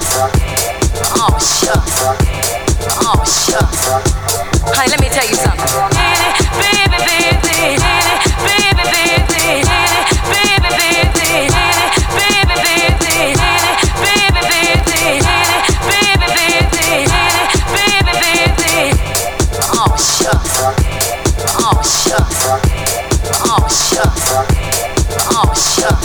Oh shucks. Oh shucks. Honey, let me tell you something. Oh, shucks. Oh, shucks.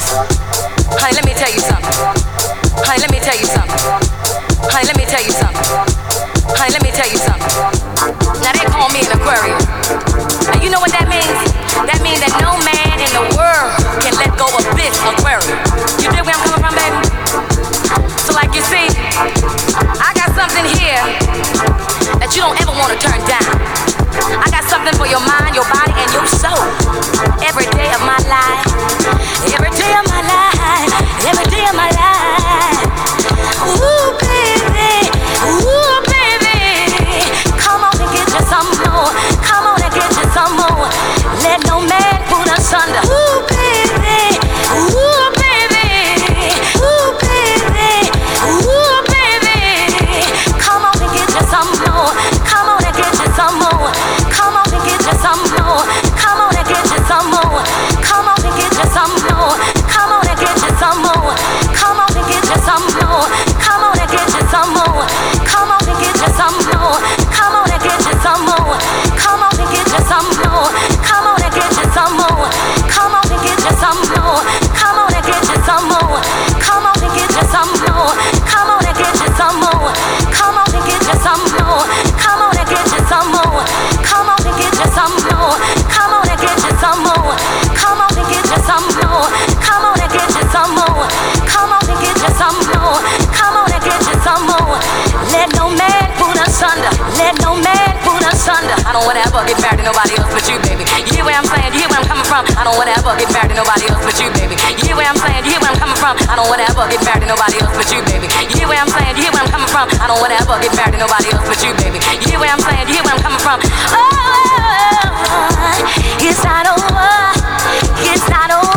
ever get married to nobody else but you, baby. You hear where I'm saying? You hear where I'm coming from? I don't wanna ever get married to nobody else but you, baby. You hear where I'm saying? You hear where I'm coming from? I don't wanna ever get married to nobody else but you, baby. You hear where I'm saying? You hear where I'm coming from? I don't wanna ever get married to nobody else but you, baby. You hear where I'm saying? You hear where I'm coming from? Oh, it's not over. It's not over.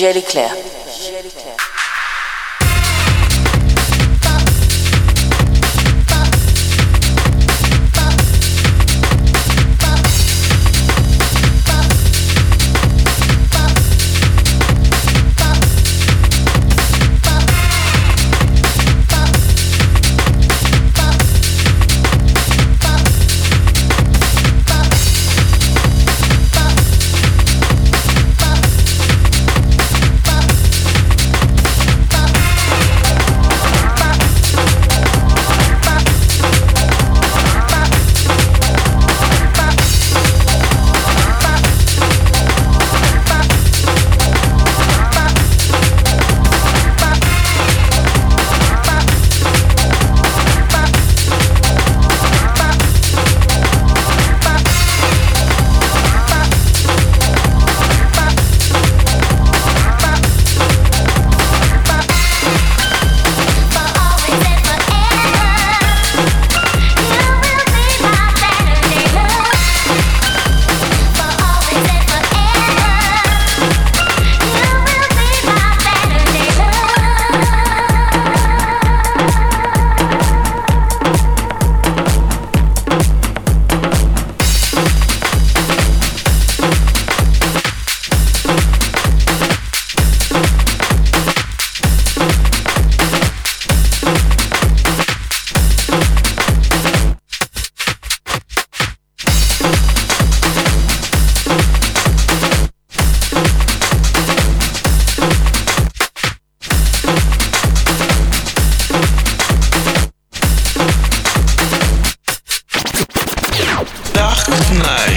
J'ai l'éclair. The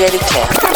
Angélica.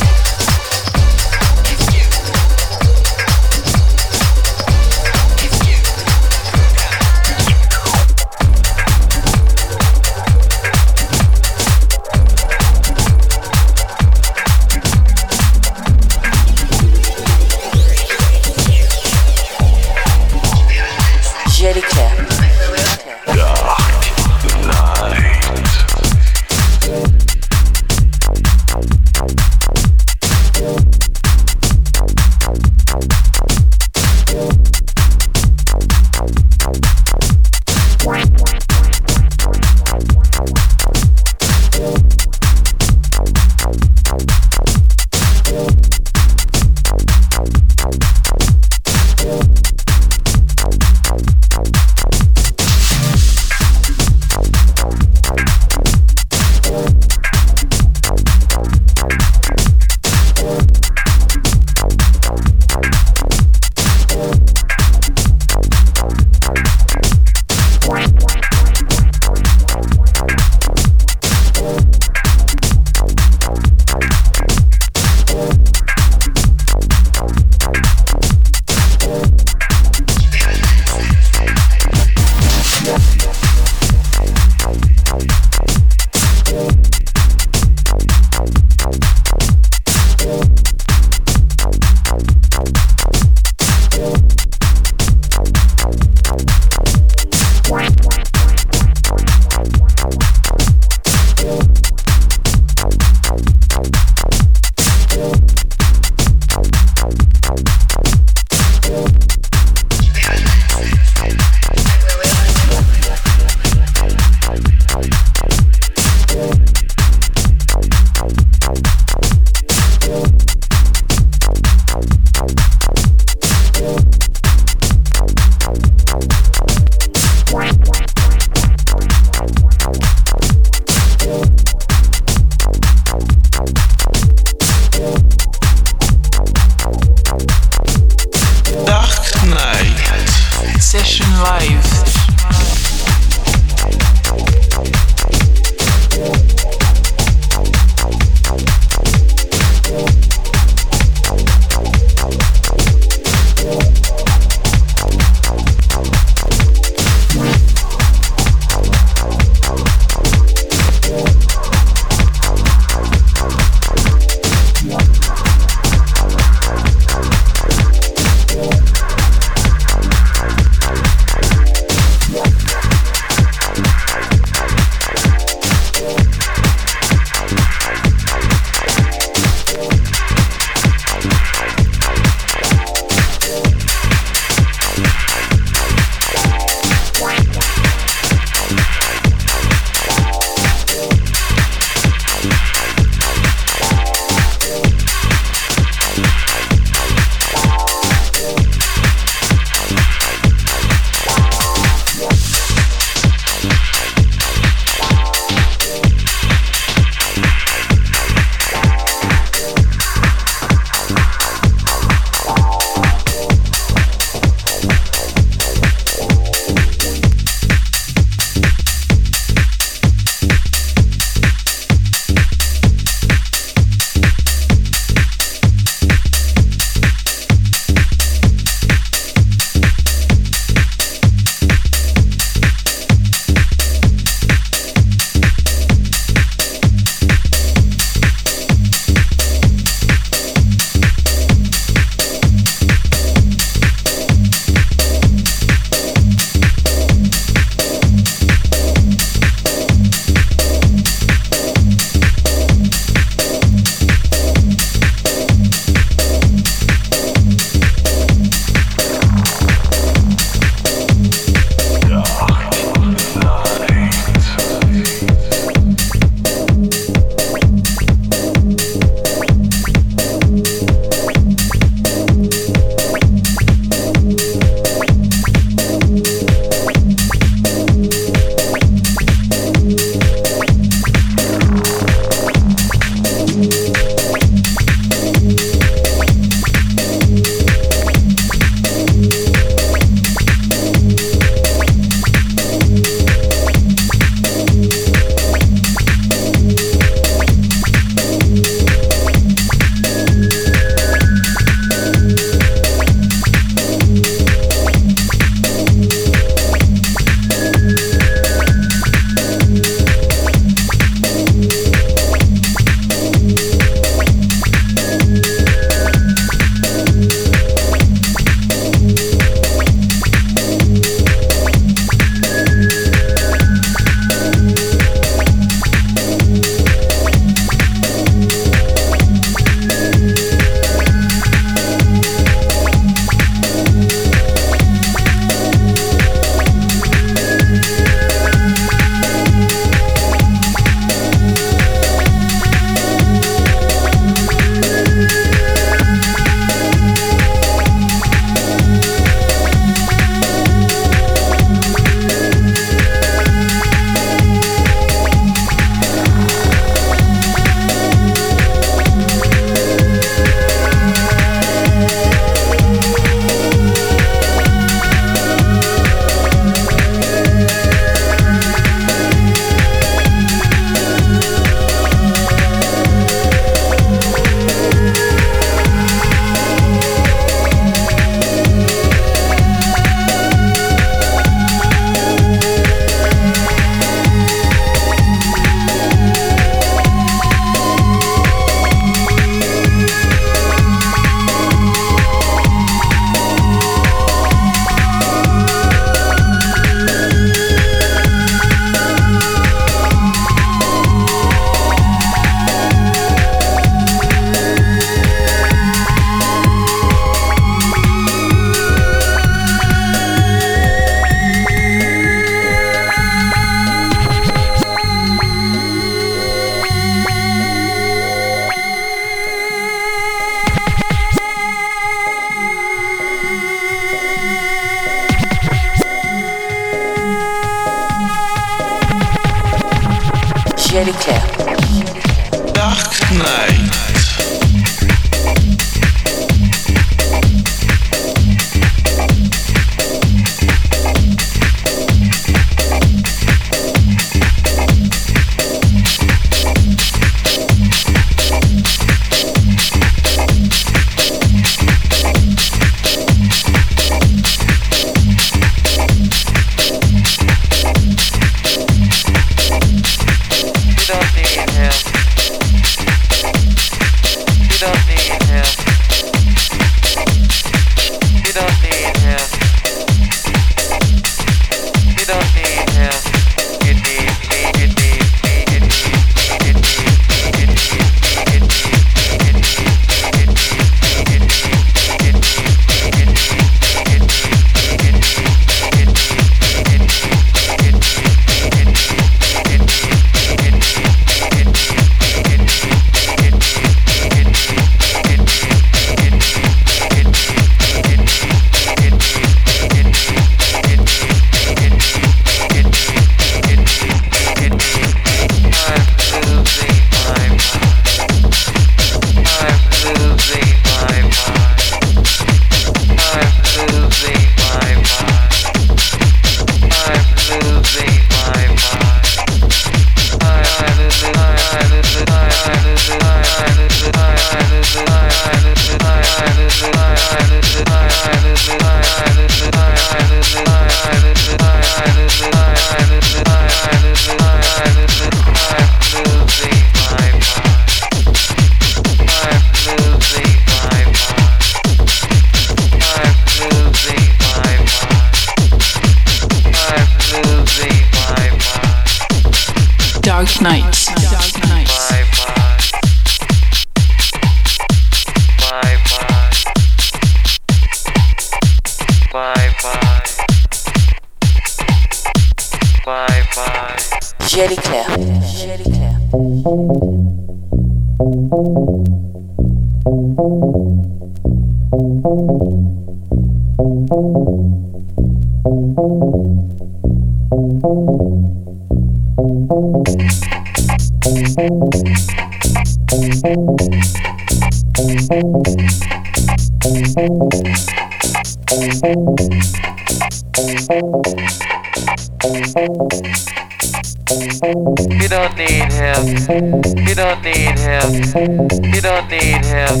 You don't need him. You don't need him.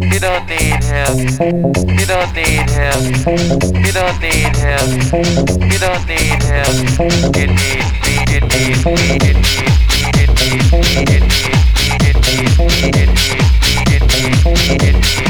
You don't need him. You don't need him. You don't need him. You don't need him. You need me. You need me. You need me. You need me. You need me. You need me. You need me. You need me.